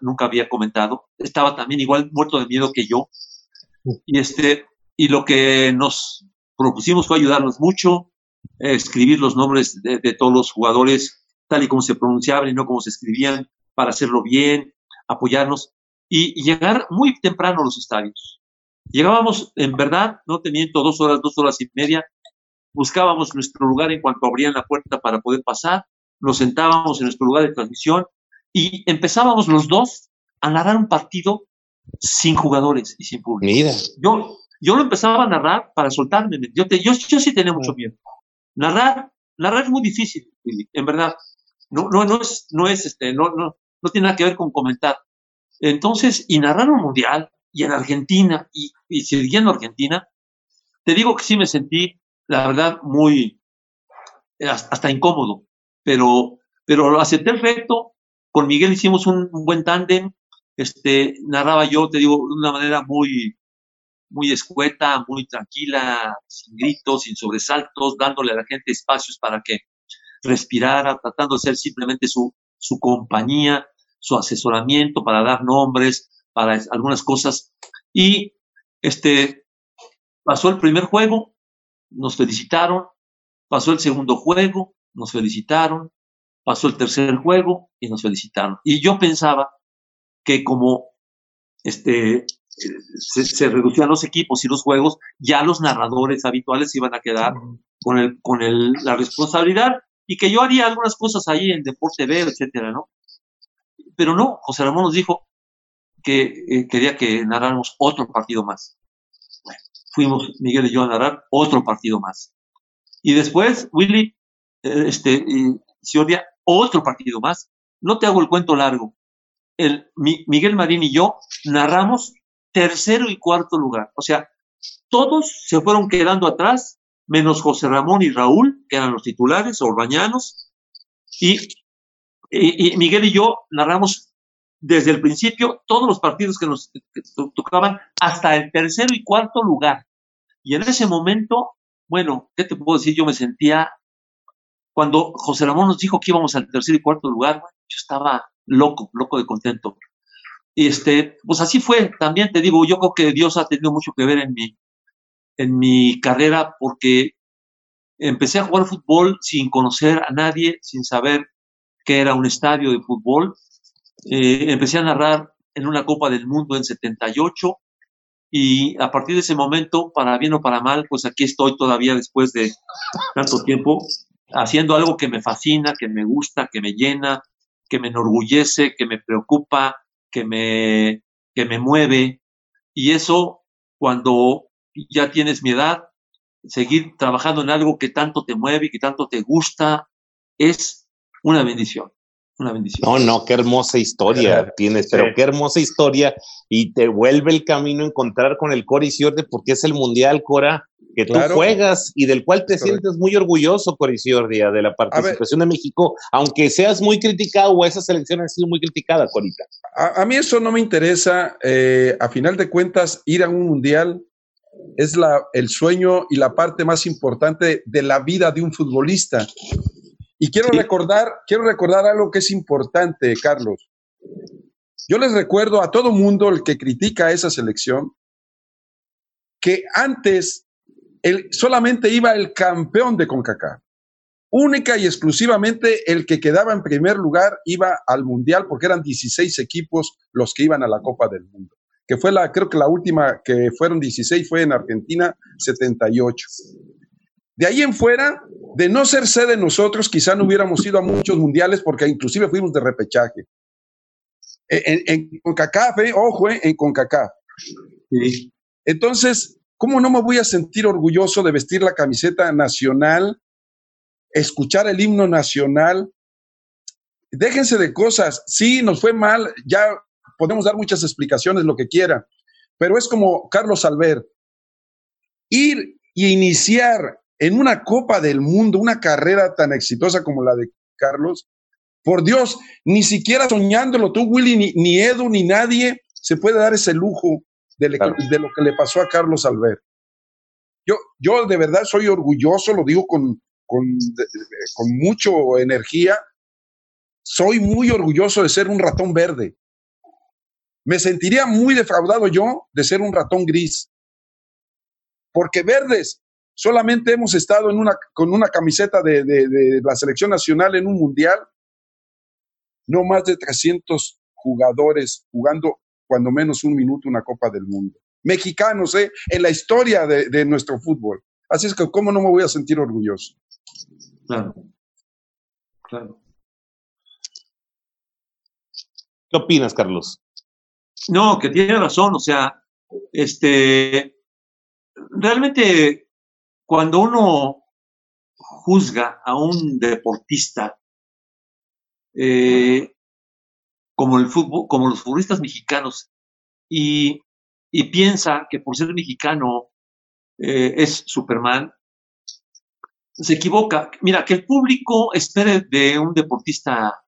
nunca había comentado. Estaba también igual muerto de miedo que yo. Y, este, y lo que nos propusimos fue ayudarnos mucho, escribir los nombres de, todos los jugadores tal y como se pronunciaban y no como se escribían, para hacerlo bien, apoyarnos y, llegar muy temprano a los estadios. Llegábamos, en verdad, no teniendo dos horas, dos horas y media, buscábamos nuestro lugar en cuanto abrían la puerta para poder pasar nos sentábamos en nuestro lugar de transmisión y empezábamos los dos a narrar un partido sin jugadores y sin público. Mira. Yo, yo lo empezaba a narrar para soltarme. Yo, yo, yo sí tenía mucho miedo. Narrar, narrar es muy difícil, en verdad. No, no, no es, no es este, no, no, no tiene nada que ver con comentar. Entonces, y narrar un mundial, y en Argentina, y, y siguiendo Argentina, te digo que sí me sentí, la verdad, muy, hasta incómodo pero, pero lo acepté el reto. Con Miguel hicimos un, buen tándem. Este, narraba yo, te digo, de una manera muy, muy escueta, muy tranquila, sin gritos, sin sobresaltos, dándole a la gente espacios para que respirara, tratando de ser simplemente su, su compañía, su asesoramiento para dar nombres, para algunas cosas. Y este, pasó el primer juego, nos felicitaron, pasó el segundo juego, nos felicitaron, pasó el tercer juego y nos felicitaron. Y yo pensaba que como este, se, reducían los equipos y los juegos, ya los narradores habituales iban a quedar con, el, con el, la responsabilidad y que yo haría algunas cosas ahí en Deporte B, etcétera, ¿no? Pero no, José Ramón nos dijo que eh, quería que narráramos otro partido más. Bueno, fuimos Miguel y yo a narrar otro partido más. Y después, Willy, este, Ciordia, otro partido más. No te hago el cuento largo. El, Miguel Marín y yo narramos tercero y cuarto lugar. O sea, todos se fueron quedando atrás, menos José Ramón y Raúl, que eran los titulares, orbañanos, y, y, Miguel y yo narramos desde el principio todos los partidos que nos tocaban hasta el tercero y cuarto lugar. Y en ese momento, bueno, ¿qué te puedo decir? Yo me sentía cuando José Ramón nos dijo que íbamos al tercer y cuarto lugar, yo estaba loco, loco de contento. Y este, pues así fue. También te digo, yo creo que Dios ha tenido mucho que ver en mi, en mi carrera porque empecé a jugar fútbol sin conocer a nadie, sin saber qué era un estadio de fútbol. Eh, empecé a narrar en una Copa del Mundo en 78 y a partir de ese momento, para bien o para mal, pues aquí estoy todavía después de tanto tiempo haciendo algo que me fascina, que me gusta, que me llena, que me enorgullece, que me preocupa, que me, que me mueve. Y eso, cuando ya tienes mi edad, seguir trabajando en algo que tanto te mueve y que tanto te gusta, es una bendición. Una bendición. No, no, qué hermosa historia tienes, pero qué hermosa historia y te vuelve el camino a encontrar con el Cora Isiorde porque es el Mundial, Cora, que tú juegas y del cual te sientes muy orgulloso, Coriciordia, de la participación de México, aunque seas muy criticado o esa selección ha sido muy criticada, Corita. A, mí eso no me interesa. Eh, a final de cuentas, ir a un mundial es la, el sueño y la parte más importante de la vida de un futbolista. Y quiero recordar, quiero recordar algo que es importante, Carlos. Yo les recuerdo a todo mundo el que critica esa selección que antes solamente iba el campeón de CONCACAF. Única y exclusivamente el que quedaba en primer lugar iba al Mundial porque eran 16 equipos los que iban a la Copa del Mundo. Que fue la, creo que la última que fueron 16 fue en Argentina, 78. De ahí en fuera, de no ser sede nosotros, quizá no hubiéramos ido a muchos mundiales porque inclusive fuimos de repechaje. En, CONCACAF, eh, ojo, eh, en CONCACAF. Sí. Entonces, ¿cómo no me voy a sentir orgulloso de vestir la camiseta nacional, escuchar el himno nacional? Déjense de cosas. Sí, nos fue mal, ya podemos dar muchas explicaciones, lo que quiera, pero es como Carlos Albert, ir y iniciar en una Copa del Mundo una carrera tan exitosa como la de Carlos, por Dios, ni siquiera soñándolo tú, Willy, ni, Edu, ni nadie se puede dar ese lujo de, de, lo que le pasó a Carlos Albert. Yo, yo de verdad soy orgulloso, lo digo con, con, con mucho energía, soy muy orgulloso de ser un ratón verde. Me sentiría muy defraudado yo de ser un ratón gris. Porque verdes solamente hemos estado en una, con una camiseta de, de la selección nacional en un mundial no más de 300 jugadores jugando cuando menos un minuto una Copa del Mundo. Mexicanos, ¿eh? En la historia de, nuestro fútbol. Así es que, ¿cómo no me voy a sentir orgulloso? Claro. Claro. ¿Qué opinas, Carlos? No, que tiene razón. O sea, este. Realmente, cuando uno juzga a un deportista eh, como, los futbolistas mexicanos y, piensa que por ser mexicano eh, es Superman, se equivoca. Mira, que el público espere de un deportista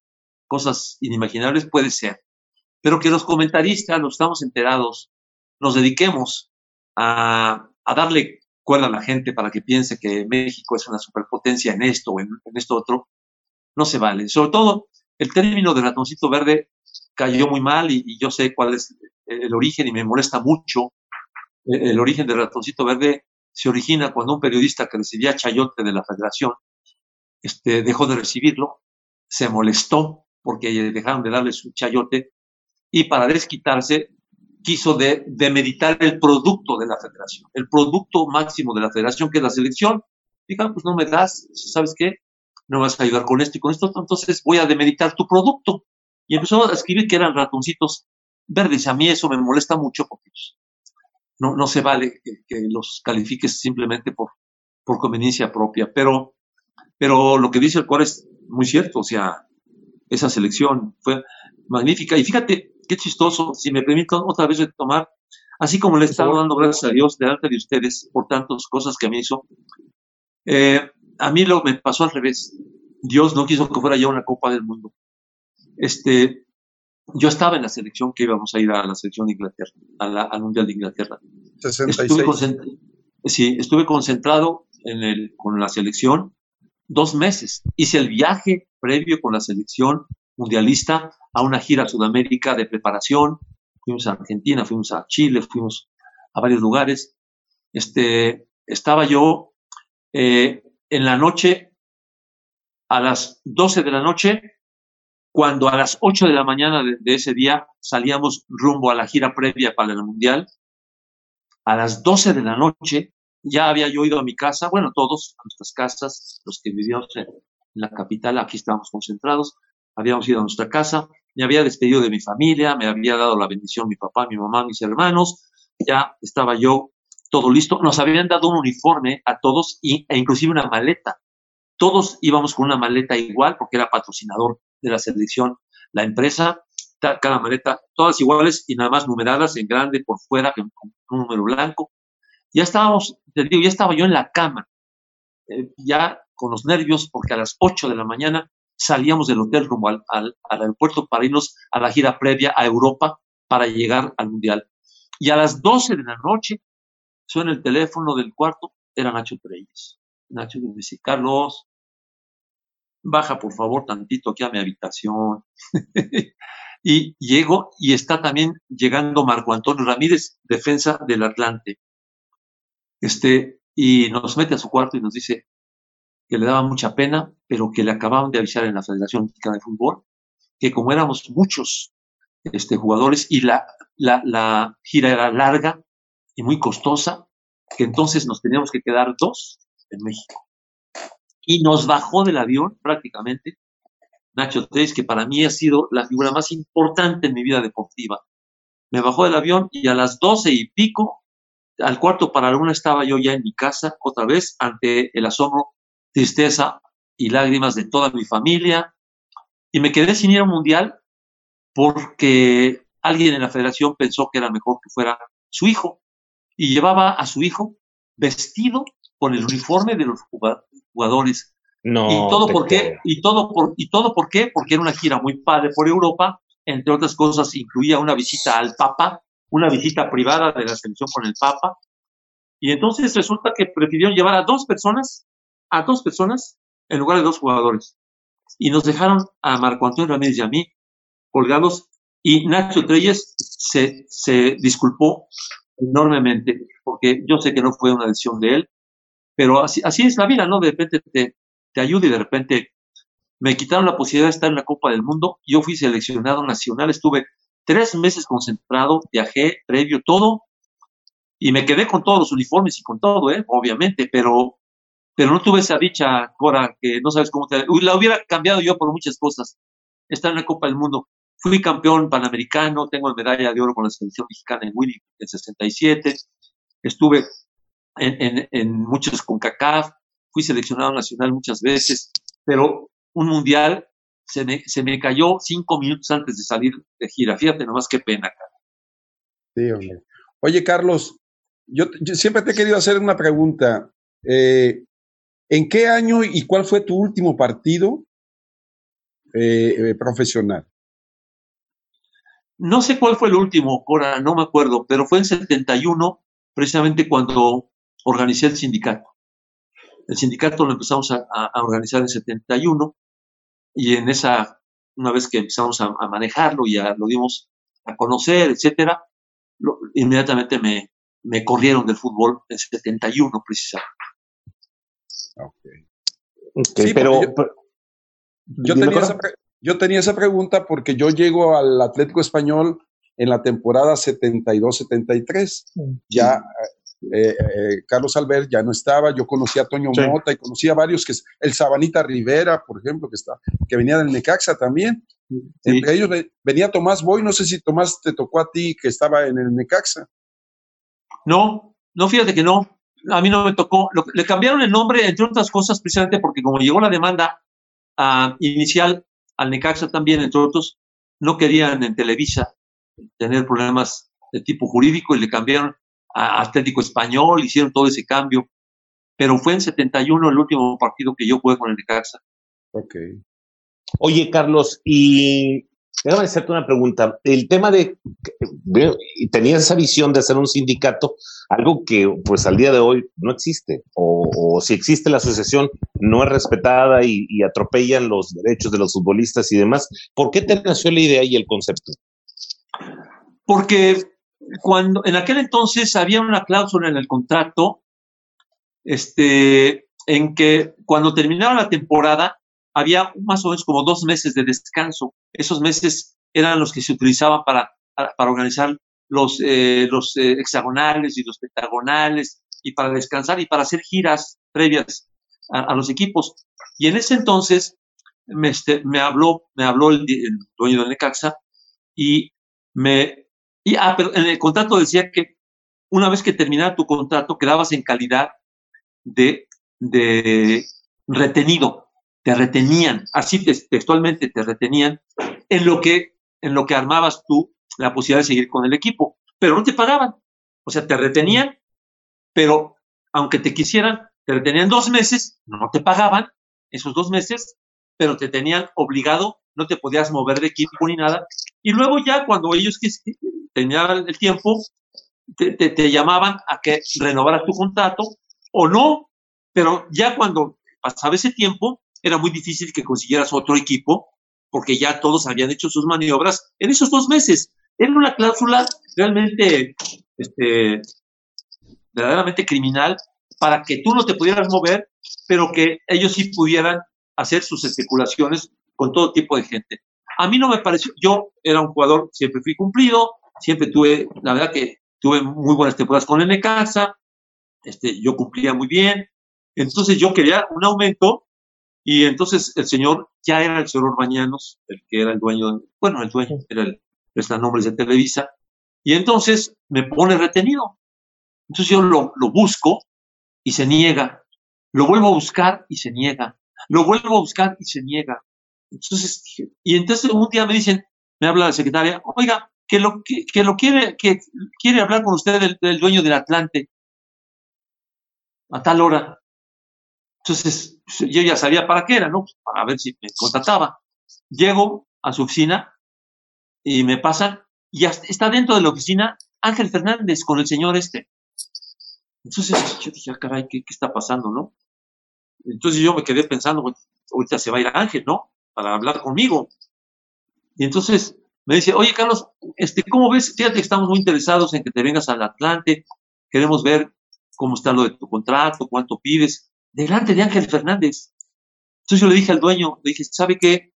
cosas inimaginables puede ser, pero que los comentaristas, los estamos enterados, nos dediquemos a, darle cuerda a la gente para que piense que México es una superpotencia en esto o en, en esto otro, no se vale. Sobre todo, el término de ratoncito verde cayó muy mal y, yo sé cuál es el origen y me molesta mucho. El, origen del ratoncito verde se origina cuando un periodista que recibía chayote de la federación este, dejó de recibirlo, se molestó porque dejaron de darle su chayote y para desquitarse quiso de, demeditar el producto de la federación, el producto máximo de la federación que es la selección. Digan, pues no me das, ¿sabes qué? no vas a ayudar con esto y con esto, entonces voy a demeditar tu producto. Y empezó a escribir que eran ratoncitos verdes. A mí eso me molesta mucho porque no, no se vale que, los califiques simplemente por, por conveniencia propia. Pero, pero lo que dice el core es muy cierto, o sea, esa selección fue magnífica. Y fíjate qué chistoso, si me permiten otra vez retomar, así como le he estado dando gracias a Dios delante de ustedes por tantas cosas que me hizo, eh, a mí lo me pasó al revés. Dios no quiso que fuera ya una Copa del Mundo. Este, yo estaba en la selección que íbamos a ir a la selección de Inglaterra, al Mundial de Inglaterra. 66. Estuve sí, estuve concentrado en el, con la selección dos meses. Hice el viaje previo con la selección mundialista a una gira a Sudamérica de preparación. Fuimos a Argentina, fuimos a Chile, fuimos a varios lugares. Este, estaba yo eh, en la noche, a las 12 de la noche, cuando a las 8 de la mañana de, ese día salíamos rumbo a la gira previa para el Mundial, a las 12 de la noche ya había yo ido a mi casa, bueno, todos a nuestras casas, los que vivíamos en la capital, aquí estábamos concentrados, habíamos ido a nuestra casa, me había despedido de mi familia, me había dado la bendición mi papá, mi mamá, mis hermanos, ya estaba yo todo listo. Nos habían dado un uniforme a todos e inclusive una maleta. Todos íbamos con una maleta igual porque era patrocinador de la selección. La empresa, cada maleta, todas iguales y nada más numeradas en grande por fuera, con un número blanco. Ya estábamos, te digo, ya estaba yo en la cama, eh, ya con los nervios porque a las 8 de la mañana salíamos del hotel rumbo al, aeropuerto para irnos a la gira previa a Europa para llegar al Mundial. Y a las 12 de la noche Suena el teléfono del cuarto, era Nacho Treyes. Nacho me dice, Carlos, baja por favor tantito aquí a mi habitación. y llego y está también llegando Marco Antonio Ramírez, defensa del Atlante. Este, y nos mete a su cuarto y nos dice que le daba mucha pena, pero que le acababan de avisar en la Federación Mexicana de Fútbol que como éramos muchos este, jugadores y la, la, gira era larga, y muy costosa, que entonces nos teníamos que quedar dos en México. Y nos bajó del avión prácticamente Nacho Tres, que para mí ha sido la figura más importante en mi vida deportiva. Me bajó del avión y a las doce y pico al cuarto para la una estaba yo ya en mi casa, otra vez, ante el asombro, tristeza y lágrimas de toda mi familia. Y me quedé sin ir a un mundial porque alguien en la federación pensó que era mejor que fuera su hijo y llevaba a su hijo vestido con el uniforme de los jugadores. No. y todo por qué, y todo por, y todo por qué, porque era una gira muy padre por Europa, entre otras cosas incluía una visita al Papa, una visita privada de la selección con el Papa, y entonces resulta que prefirieron llevar a dos personas, a dos personas, en lugar de dos jugadores. Y nos dejaron a Marco Antonio Ramírez y a mí colgados, y Nacho Treyes se, se disculpó enormemente, porque yo sé que no fue una decisión de él, pero así, así es la vida, ¿no? De repente te, te ayuda y de repente me quitaron la posibilidad de estar en la Copa del Mundo. Yo fui seleccionado nacional, estuve tres meses concentrado, viajé, previo, todo, y me quedé con todos los uniformes y con todo, ¿eh? obviamente, pero, pero no tuve esa dicha, Cora, que no sabes cómo te... La hubiera cambiado yo por muchas cosas, estar en la Copa del Mundo. Fui campeón panamericano, tengo medalla de oro con la selección mexicana en Willy en 67, estuve en, en, en muchos con CACAF, fui seleccionado nacional muchas veces, pero un mundial se me, se me cayó cinco minutos antes de salir de gira. Fíjate nomás qué pena, cara. Sí, hombre. Oye, Carlos, yo, yo, siempre te he querido hacer una pregunta. Eh, ¿En qué año y cuál fue tu último partido eh, eh, profesional? No sé cuál fue el último, Cora, no me acuerdo, pero fue en 71, precisamente cuando organicé el sindicato. El sindicato lo empezamos a, a organizar en 71 y en esa, una vez que empezamos a, a manejarlo y ya lo dimos a conocer, etcétera, inmediatamente me, me corrieron del fútbol en 71 precisamente. Okay. Okay, sí, pero, yo, pero, yo, tenía esa, yo, tenía esa, pregunta porque yo llego al Atlético Español en la temporada 72-73. Sí. Ya eh, eh, Carlos Albert ya no estaba, yo conocí a Toño sí. Mota y conocí a varios que el Sabanita Rivera, por ejemplo, que está, que venía del Necaxa también. Sí. Entre ellos venía Tomás Boy, no sé si Tomás te tocó a ti que estaba en el Necaxa. No, no, fíjate que no. A mí no me tocó. Le cambiaron el nombre, entre otras cosas, precisamente porque como llegó la demanda uh, inicial al Necaxa también, entre otros, no querían en Televisa tener problemas de tipo jurídico y le cambiaron a Atlético Español, hicieron todo ese cambio. Pero fue en 71 el último partido que yo jugué con el Necaxa. Ok. Oye, Carlos, y déjame hacerte una pregunta. El tema de, tenías esa visión de hacer un sindicato, algo que pues al día de hoy no existe, o, o si existe la asociación no es respetada y, y, atropellan los derechos de los futbolistas y demás. ¿Por qué te nació la idea y el concepto? Porque cuando en aquel entonces había una cláusula en el contrato, este, en que cuando terminaba la temporada había más o menos como dos meses de descanso. Esos meses eran los que se utilizaban para, para organizar los, eh, los eh, hexagonales y los pentagonales y para descansar y para hacer giras previas a, los equipos. Y en ese entonces me, este, me habló, me habló el, dueño del Necaxa y me, y, ah, pero en el contrato decía que una vez que terminara tu contrato quedabas en calidad de, de retenido te retenían, así textualmente te retenían, en lo que, en lo que armabas tú la posibilidad de seguir con el equipo, pero no te pagaban. O sea, te retenían, pero aunque te quisieran, te retenían dos meses, no te pagaban esos dos meses, pero te tenían obligado, no te podías mover de equipo ni nada. Y luego ya cuando ellos terminaban el tiempo, te llamaban a que renovaras tu contrato o no, pero ya cuando pasaba ese tiempo, era muy difícil que consiguieras otro equipo porque ya todos habían hecho sus maniobras en esos dos meses. Era una cláusula realmente, este, verdaderamente criminal para que tú no te pudieras mover, pero que ellos sí pudieran hacer sus especulaciones con todo tipo de gente. A mí no me pareció, yo era un jugador, siempre fui cumplido, siempre tuve, la verdad que tuve muy buenas temporadas con el Necaxa, este, yo cumplía muy bien, entonces yo quería un aumento y entonces el señor ya era el señor Orbañanos, el que era el dueño, bueno, el dueño, era el prestanombres de Televisa, y entonces me pone retenido. Entonces yo lo, lo busco y se niega. Lo vuelvo a buscar y se niega. Lo vuelvo a buscar y se niega. Entonces, y entonces un día me dicen, me habla la secretaria, oiga, que lo, que, lo quiere, que quiere hablar con usted del, dueño del Atlante a tal hora. Entonces, yo ya sabía para qué era, ¿no? Para ver si me contrataba. Llego a su oficina y me pasan, y está dentro de la oficina Ángel Fernández con el señor este. Entonces yo dije, ah, caray, ¿qué, ¿qué, está pasando, no? Entonces yo me quedé pensando, ahorita se va a ir Ángel, ¿no? Para hablar conmigo. Y entonces me dice, oye, Carlos, este, ¿cómo ves? Fíjate que estamos muy interesados en que te vengas al Atlante, queremos ver cómo está lo de tu contrato, cuánto pides, delante de Ángel Fernández. Entonces yo le dije al dueño, le dije, ¿sabe qué?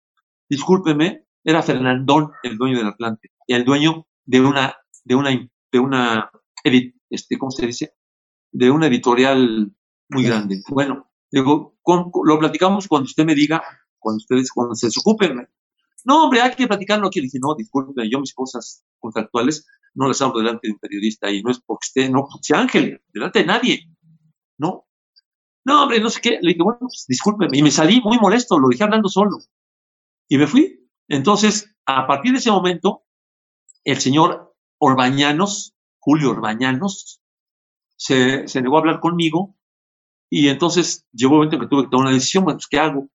Discúlpeme, era Fernandón el dueño del Atlante, y el dueño de una, de una, de una, este, ¿cómo se dice? De una editorial muy grande. Bueno, digo, lo platicamos cuando usted me diga, cuando ustedes, cuando se desocupen. No, hombre, hay que platicarlo aquí. Le dije, no, disculpe, yo mis cosas contractuales no las hablo delante de un periodista y no es porque esté, no porque sea Ángel, delante de nadie. No. No, hombre, no sé qué. Le dije, bueno, pues discúlpeme. Y me salí muy molesto, lo dije hablando solo. Y me fui. Entonces, a partir de ese momento, el señor Orbañanos, Julio Orbañanos, se, negó a hablar conmigo y entonces llegó un momento que tuve que tomar una decisión, bueno, pues, ¿qué hago?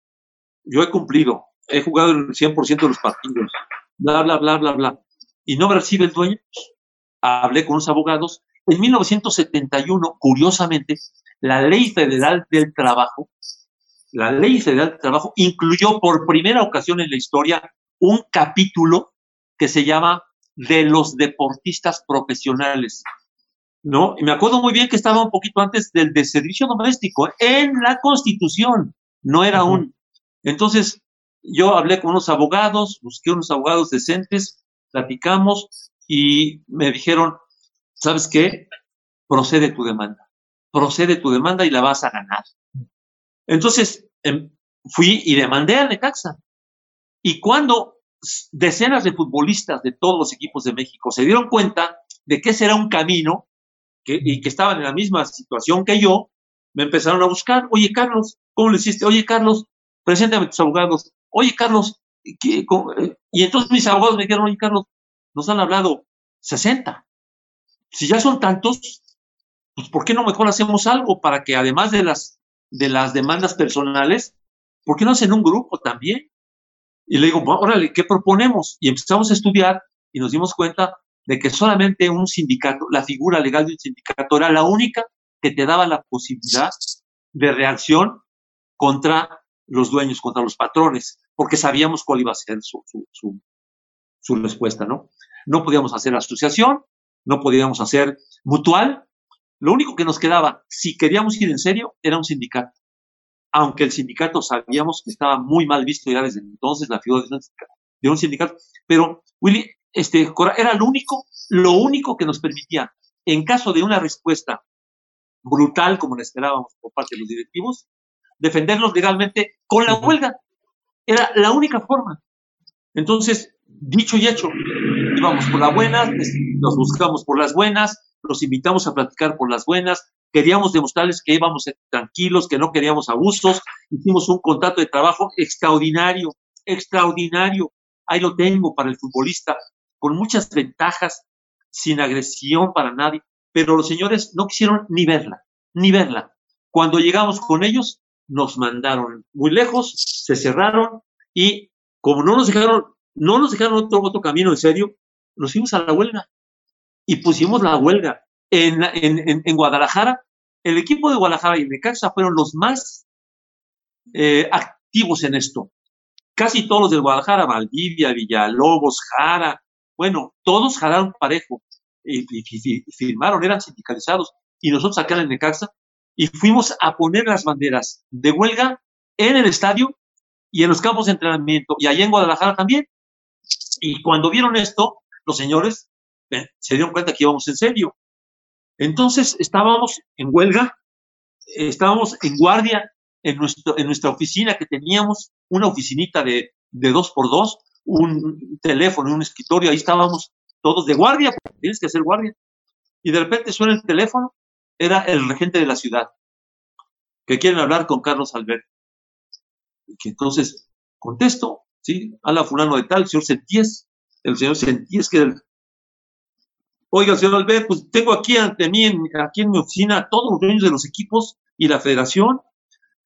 Yo he cumplido, he jugado el 100% de los partidos, bla, bla, bla, bla, bla, y no me recibe el dueño. Hablé con los abogados. En 1971, curiosamente, la Ley Federal del Trabajo, la Ley Federal del Trabajo incluyó por primera ocasión en la historia un capítulo que se llama de los deportistas profesionales. ¿No? Y me acuerdo muy bien que estaba un poquito antes del de servicio doméstico, en la Constitución, no era un. Entonces, yo hablé con unos abogados, busqué unos abogados decentes, platicamos y me dijeron, ¿sabes qué? Procede tu demanda. Procede tu demanda y la vas a ganar. Entonces, em, fui y demandé a Necaxa. Y cuando decenas de futbolistas de todos los equipos de México se dieron cuenta de que ese era un camino y que estaban en la misma situación que yo, me empezaron a buscar. Oye, Carlos, ¿cómo le hiciste? Oye, Carlos, preséntame tus abogados. Oye, Carlos, ¿qué, eh? y entonces mis abogados me dijeron, oye, Carlos, nos han hablado 60. Si ya son tantos, pues ¿por qué no mejor hacemos algo para que además de las, de las demandas personales, ¿por qué no hacen un grupo también? Y le digo, órale, ¿qué proponemos? Y empezamos a estudiar y nos dimos cuenta de que solamente un sindicato, la figura legal de un sindicato era la única que te daba la posibilidad de reacción contra los dueños, contra los patrones, porque sabíamos cuál iba a ser su, su, su, respuesta, ¿no? No podíamos hacer asociación, no podíamos hacer mutual. Lo único que nos quedaba, si queríamos ir en serio, era un sindicato. Aunque el sindicato sabíamos que estaba muy mal visto ya desde entonces la figura de un sindicato. Pero, Willy, este, era lo único, lo único que nos permitía, en caso de una respuesta brutal, como la esperábamos por parte de los directivos, defenderlos legalmente con la huelga. Era la única forma. Entonces, dicho y hecho, íbamos por las buenas, nos buscamos por las buenas, los invitamos a platicar por las buenas, queríamos demostrarles que íbamos tranquilos, que no queríamos abusos, hicimos un contrato de trabajo extraordinario, extraordinario, ahí lo tengo para el futbolista, con muchas ventajas, sin agresión para nadie, pero los señores no quisieron ni verla, ni verla. Cuando llegamos con ellos, nos mandaron muy lejos, se cerraron y como no nos dejaron, no nos dejaron otro, otro camino en serio, nos fuimos a la huelga y pusimos la huelga. En, en, en, Guadalajara, el equipo de Guadalajara y Necaxa fueron los más eh, activos en esto. Casi todos los de Guadalajara, Valdivia, Villalobos, Jara, bueno, todos jalaron parejo y, firmaron, eran sindicalizados. Y nosotros acá en Necaxa y fuimos a poner las banderas de huelga en el estadio y en los campos de entrenamiento y allá en Guadalajara también. Y cuando vieron esto, los señores eh, se dieron cuenta que íbamos en serio. Entonces estábamos en huelga, estábamos en guardia en, nuestro, en nuestra oficina que teníamos, una oficinita de, de dos por dos, un teléfono, un escritorio, ahí estábamos todos de guardia, porque tienes que hacer guardia. Y de repente suena el teléfono era el regente de la ciudad, que quieren hablar con Carlos Albert. Y que entonces contesto, ¿sí? la fulano de tal, señor Sentíes, el señor Sentíes, que Oiga, señor Albert, pues tengo aquí ante mí, aquí en mi oficina, todos los dueños de los equipos y la federación.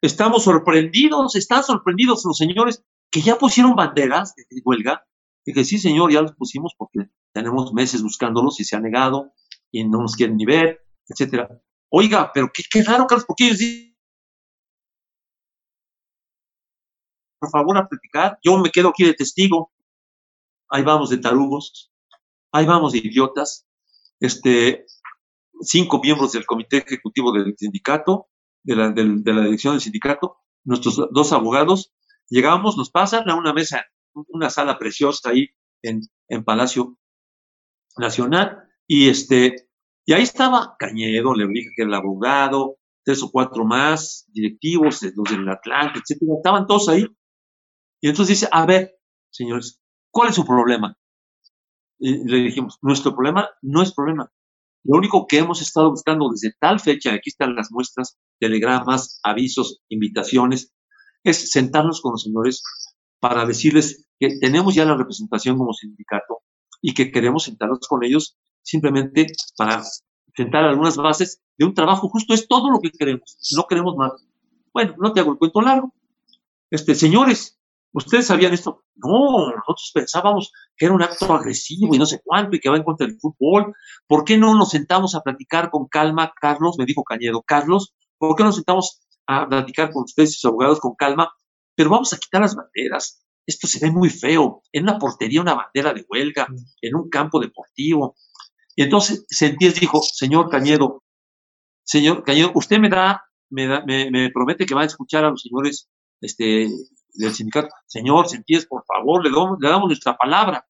Estamos sorprendidos, están sorprendidos los señores que ya pusieron banderas de huelga. Y que sí, señor, ya los pusimos porque tenemos meses buscándolos y se ha negado y no nos quieren ni ver, etcétera. Oiga, pero qué, qué raro, Carlos, porque ellos dicen, por favor, a platicar. Yo me quedo aquí de testigo. Ahí vamos de tarugos, ahí vamos de idiotas. Este, cinco miembros del comité ejecutivo del sindicato, de la, de la dirección del sindicato, nuestros dos abogados, llegamos, nos pasan a una mesa, una sala preciosa ahí en, en Palacio Nacional, y este, y ahí estaba Cañedo, le dije que era el abogado, tres o cuatro más directivos, los del Atlante, etcétera, estaban todos ahí. Y entonces dice, a ver, señores, ¿cuál es su problema? Y le dijimos, nuestro problema no es problema. Lo único que hemos estado buscando desde tal fecha, aquí están las muestras, telegramas, avisos, invitaciones, es sentarnos con los señores para decirles que tenemos ya la representación como sindicato y que queremos sentarnos con ellos simplemente para sentar algunas bases de un trabajo justo. Es todo lo que queremos, no queremos más. Bueno, no te hago el cuento largo. Este, señores, ¿ustedes sabían esto? No, nosotros pensábamos que era un acto agresivo y no sé cuánto y que va en contra del fútbol. ¿Por qué no nos sentamos a platicar con calma, Carlos? Me dijo Cañedo, Carlos, ¿por qué no nos sentamos a platicar con ustedes y sus abogados con calma? Pero vamos a quitar las banderas. Esto se ve muy feo. En una portería, una bandera de huelga, en un campo deportivo. Y entonces Sentíes dijo, señor Cañedo, señor Cañedo, usted me da, me, da, me, promete que va a escuchar a los señores este, del sindicato. Señor Sentíes, por favor, le damos, le damos nuestra palabra.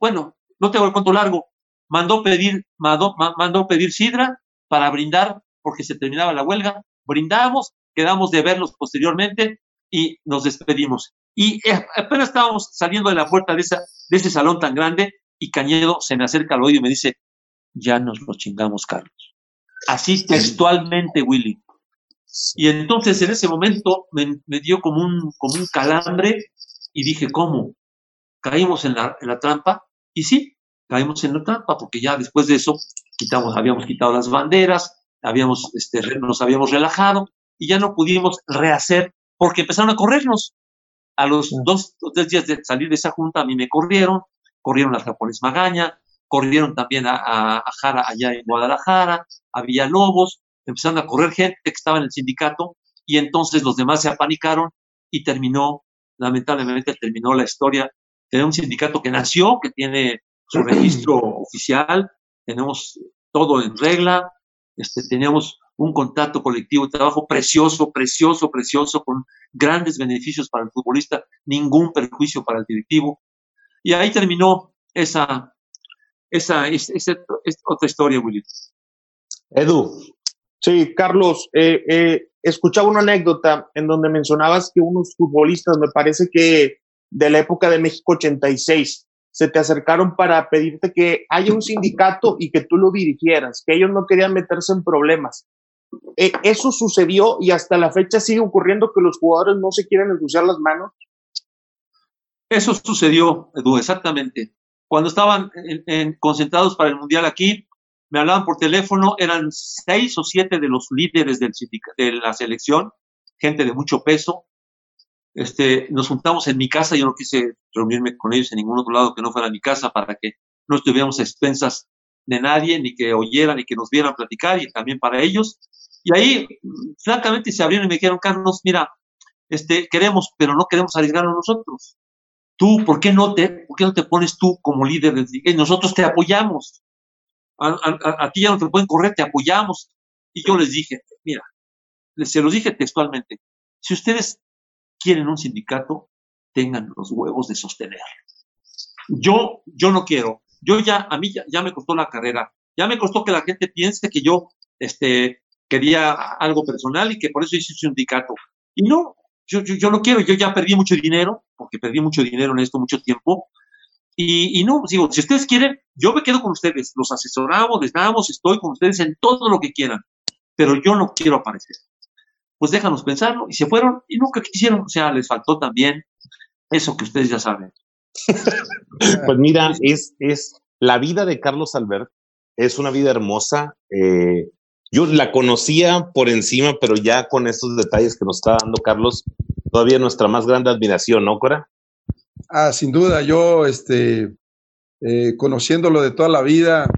Bueno, no tengo el cuento largo. Mandó pedir, mandó, mandó pedir sidra para brindar porque se terminaba la huelga. Brindamos, quedamos de verlos posteriormente y nos despedimos. Y eh, apenas estábamos saliendo de la puerta de, esa, de ese salón tan grande y Cañedo se me acerca al oído y me dice, ya nos lo chingamos, Carlos. Así textualmente, Willy. Y entonces en ese momento me, dio como un, como un calambre y dije, ¿cómo? Caímos en la, en la trampa y sí, caímos en la trampa porque ya después de eso quitamos, habíamos quitado las banderas, habíamos, este, nos habíamos relajado y ya no pudimos rehacer porque empezaron a corrernos. A los dos o tres días de salir de esa junta a mí me corrieron, corrieron a Japones Magaña, corrieron también a, Jara allá en Guadalajara, había lobos, empezaron a correr gente que estaba en el sindicato y entonces los demás se apanicaron y terminó, lamentablemente terminó la historia de un sindicato que nació, que tiene su registro oficial, tenemos todo en regla, este, teníamos un contrato colectivo de trabajo precioso, precioso, precioso, con grandes beneficios para el futbolista, ningún perjuicio para el directivo, y ahí terminó esa, esa, esa, otra historia, Willy. Edu. Sí, Carlos, eh, eh, escuchaba una anécdota en donde mencionabas que unos futbolistas, me parece que de la época de México 86, se te acercaron para pedirte que haya un sindicato y que tú lo dirigieras, que ellos no querían meterse en problemas. Eh, eso sucedió y hasta la fecha sigue ocurriendo que los jugadores no se quieren ensuciar las manos. Eso sucedió, Edu, exactamente. Cuando estaban concentrados para el Mundial aquí, me hablaban por teléfono, eran seis o siete de los líderes del de la selección, gente de mucho peso. Este, nos juntamos en mi casa, yo no quise reunirme con ellos en ningún otro lado que no fuera mi casa para que no estuviéramos expensas de nadie, ni que oyeran, ni que nos vieran platicar, y también para ellos. Y ahí, francamente, se abrieron y me dijeron, Carlos, mira, este, queremos, pero no queremos arriesgarnos nosotros. Tú, ¿por qué no te, por qué no te pones tú como líder del Nosotros te apoyamos. A, ti ya no te pueden correr, te apoyamos. Y yo les dije, mira, se los dije textualmente, si ustedes quieren un sindicato, tengan los huevos de sostener. Yo, yo no quiero. Yo ya, a mí ya, me costó la carrera. Ya me costó que la gente piense que yo, este, quería algo personal y que por eso hice un sindicato. Y no, yo, yo, no quiero, yo ya perdí mucho dinero, porque perdí mucho dinero en esto mucho tiempo, Y, y, no, digo, si ustedes quieren, yo me quedo con ustedes, los asesoramos, les damos, estoy con ustedes en todo lo que quieran, pero yo no quiero aparecer. Pues déjanos pensarlo, y se fueron y nunca quisieron, o sea, les faltó también eso que ustedes ya saben. pues mira, es, es la vida de Carlos Albert, es una vida hermosa. Eh, yo la conocía por encima, pero ya con estos detalles que nos está dando Carlos, todavía nuestra más grande admiración, ¿no, Cora? Ah, sin duda, yo, este, eh, conociéndolo de toda la vida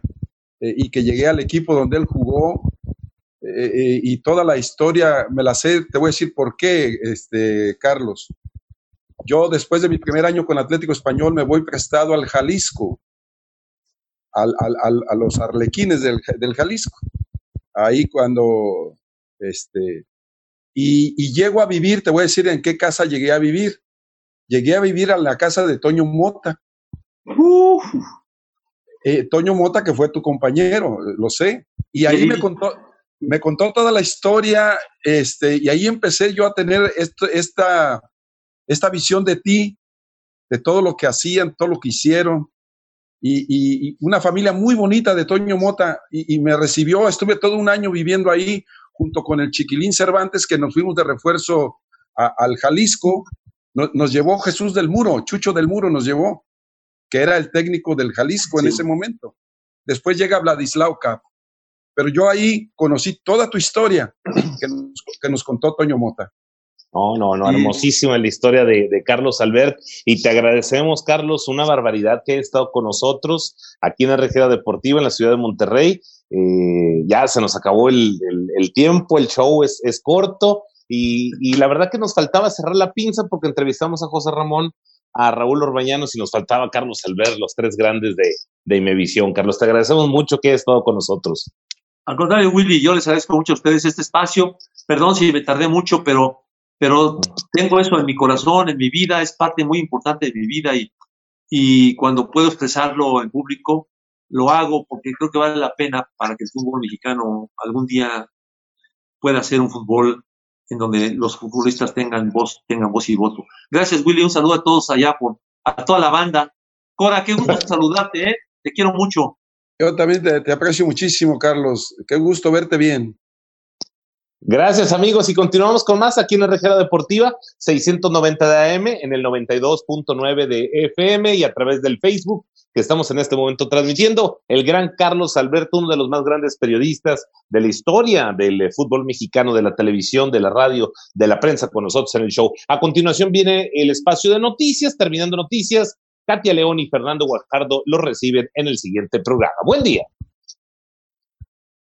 eh, y que llegué al equipo donde él jugó eh, y toda la historia, me la sé, te voy a decir por qué, este, Carlos. Yo después de mi primer año con Atlético Español me voy prestado al Jalisco, al, al, a los arlequines del, del Jalisco ahí cuando, este, y, llego a vivir, te voy a decir en qué casa llegué a vivir. Llegué a vivir a la casa de Toño Mota. Eh, Toño Mota, que fue tu compañero, lo sé. Y ahí me contó, me contó toda la historia, este, y ahí empecé yo a tener esto, esta, esta visión de ti, de todo lo que hacían, todo lo que hicieron. Y, una familia muy bonita de Toño Mota y, me recibió, estuve todo un año viviendo ahí junto con el Chiquilín Cervantes que nos fuimos de refuerzo al Jalisco, nos llevó Jesús del Muro, Chucho del Muro nos llevó, que era el técnico del Jalisco en ese momento. Después llega Vladislao Cap. Pero yo ahí conocí toda tu historia que nos contó Toño Mota. No, no, no, hermosísima la historia de, Carlos Albert y te agradecemos, Carlos, una barbaridad que ha estado con nosotros aquí en la región deportiva en la ciudad de Monterrey. Eh, ya se nos acabó el, tiempo, el show es, corto y, la verdad que nos faltaba cerrar la pinza porque entrevistamos a José Ramón, a Raúl Orbañanos y nos faltaba Carlos Albert, los tres grandes de, de Imevisión. Carlos, te agradecemos mucho que hayas estado con nosotros. Al contrario, Willy, yo les agradezco mucho a ustedes este espacio. Perdón si me tardé mucho, pero pero tengo eso en mi corazón, en mi vida, es parte muy importante de mi vida y, y cuando puedo expresarlo en público, lo hago porque creo que vale la pena para que el fútbol mexicano algún día pueda ser un fútbol en donde los futbolistas tengan voz, tengan voz y voto. Gracias, Willy. Un saludo a todos allá, por, a toda la banda. Cora, qué gusto saludarte, ¿eh? Te quiero mucho. Yo también te, te aprecio muchísimo, Carlos. Qué gusto verte bien. Gracias amigos y continuamos con más aquí en la Regera Deportiva 690 de AM en el 92.9 de FM y a través del Facebook que estamos en este momento transmitiendo. El gran Carlos Alberto, uno de los más grandes periodistas de la historia del eh, fútbol mexicano, de la televisión, de la radio, de la prensa con nosotros en el show. A continuación viene el espacio de noticias, terminando noticias. Katia León y Fernando Guajardo lo reciben en el siguiente programa. Buen día.